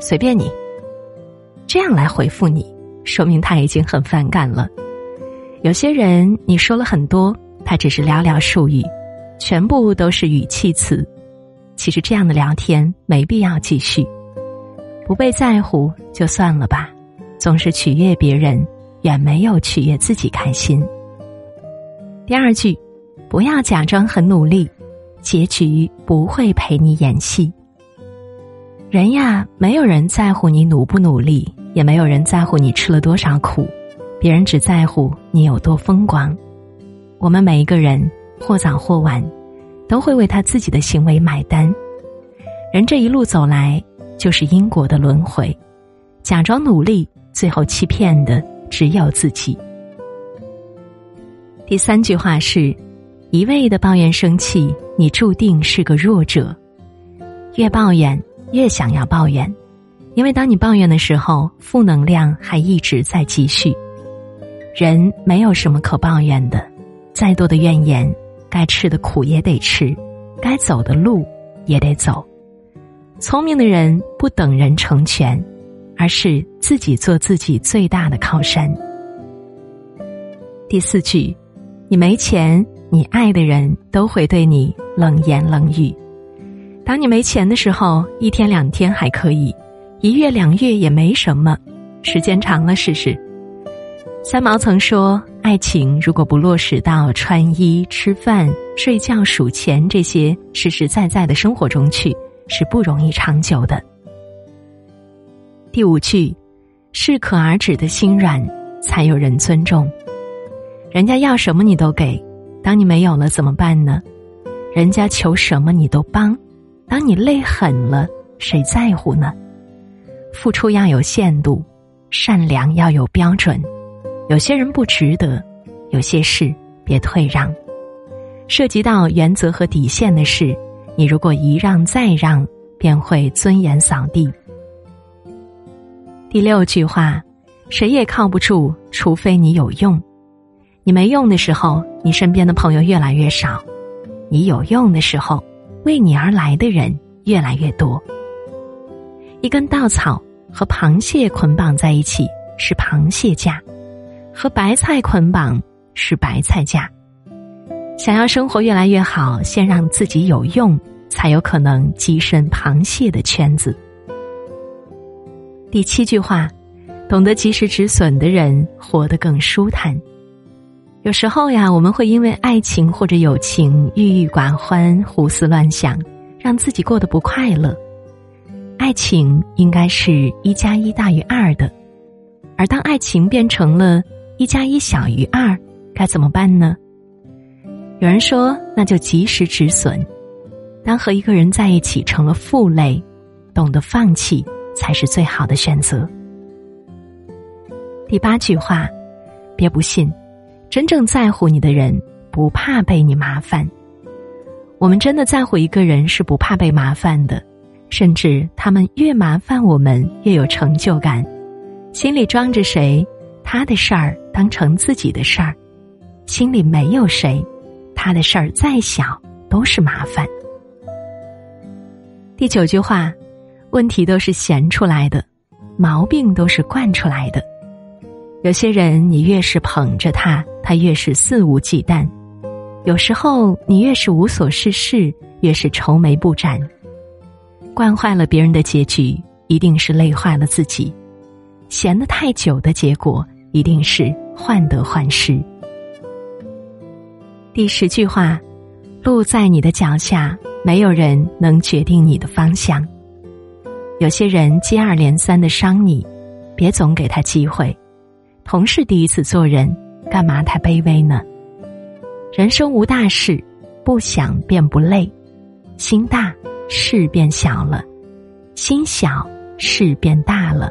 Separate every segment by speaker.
Speaker 1: 随便你，这样来回复你，说明他已经很反感了。有些人你说了很多，他只是寥寥数语，全部都是语气词。其实这样的聊天没必要继续，不被在乎就算了吧。总是取悦别人，远没有取悦自己开心。第二句，不要假装很努力，结局不会陪你演戏。人呀，没有人在乎你努不努力，也没有人在乎你吃了多少苦，别人只在乎你有多风光。我们每一个人或早或晚，都会为他自己的行为买单。人这一路走来，就是因果的轮回。假装努力，最后欺骗的只有自己。第三句话是：一味的抱怨生气，你注定是个弱者。越抱怨。越想要抱怨，因为当你抱怨的时候，负能量还一直在继续。人没有什么可抱怨的，再多的怨言，该吃的苦也得吃，该走的路也得走。聪明的人不等人成全，而是自己做自己最大的靠山。第四句，你没钱，你爱的人都会对你冷言冷语。当你没钱的时候，一天两天还可以，一月两月也没什么，时间长了试试。三毛曾说：“爱情如果不落实到穿衣、吃饭、睡觉、数钱这些实实在在的生活中去，是不容易长久的。”第五句，适可而止的心软，才有人尊重。人家要什么你都给，当你没有了怎么办呢？人家求什么你都帮。当你累狠了，谁在乎呢？付出要有限度，善良要有标准。有些人不值得，有些事别退让。涉及到原则和底线的事，你如果一让再让，便会尊严扫地。第六句话，谁也靠不住，除非你有用。你没用的时候，你身边的朋友越来越少；你有用的时候。为你而来的人越来越多。一根稻草和螃蟹捆绑在一起是螃蟹架，和白菜捆绑是白菜架。想要生活越来越好，先让自己有用，才有可能跻身螃蟹的圈子。第七句话，懂得及时止损的人活得更舒坦。有时候呀，我们会因为爱情或者友情郁郁寡欢、胡思乱想，让自己过得不快乐。爱情应该是一加一大于二的，而当爱情变成了一加一小于二，该怎么办呢？有人说，那就及时止损。当和一个人在一起成了负累，懂得放弃才是最好的选择。第八句话，别不信。真正在乎你的人不怕被你麻烦。我们真的在乎一个人是不怕被麻烦的，甚至他们越麻烦我们越有成就感。心里装着谁，他的事儿当成自己的事儿；心里没有谁，他的事儿再小都是麻烦。第九句话，问题都是闲出来的，毛病都是惯出来的。有些人，你越是捧着他。他越是肆无忌惮，有时候你越是无所事事，越是愁眉不展。惯坏了别人的结局，一定是累坏了自己；闲得太久的结果，一定是患得患失。第十句话：路在你的脚下，没有人能决定你的方向。有些人接二连三的伤你，别总给他机会。同是第一次做人。干嘛太卑微呢？人生无大事，不想便不累；心大，事变小了；心小，事变大了。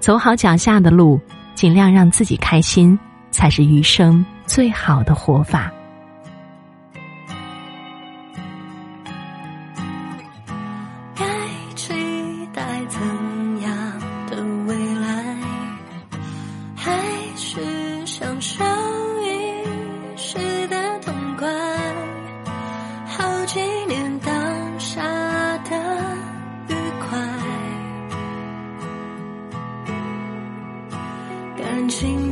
Speaker 1: 走好脚下的路，尽量让自己开心，才是余生最好的活法。
Speaker 2: 该期待怎样的未来？还是享受一时的痛快好纪念当下的愉快感情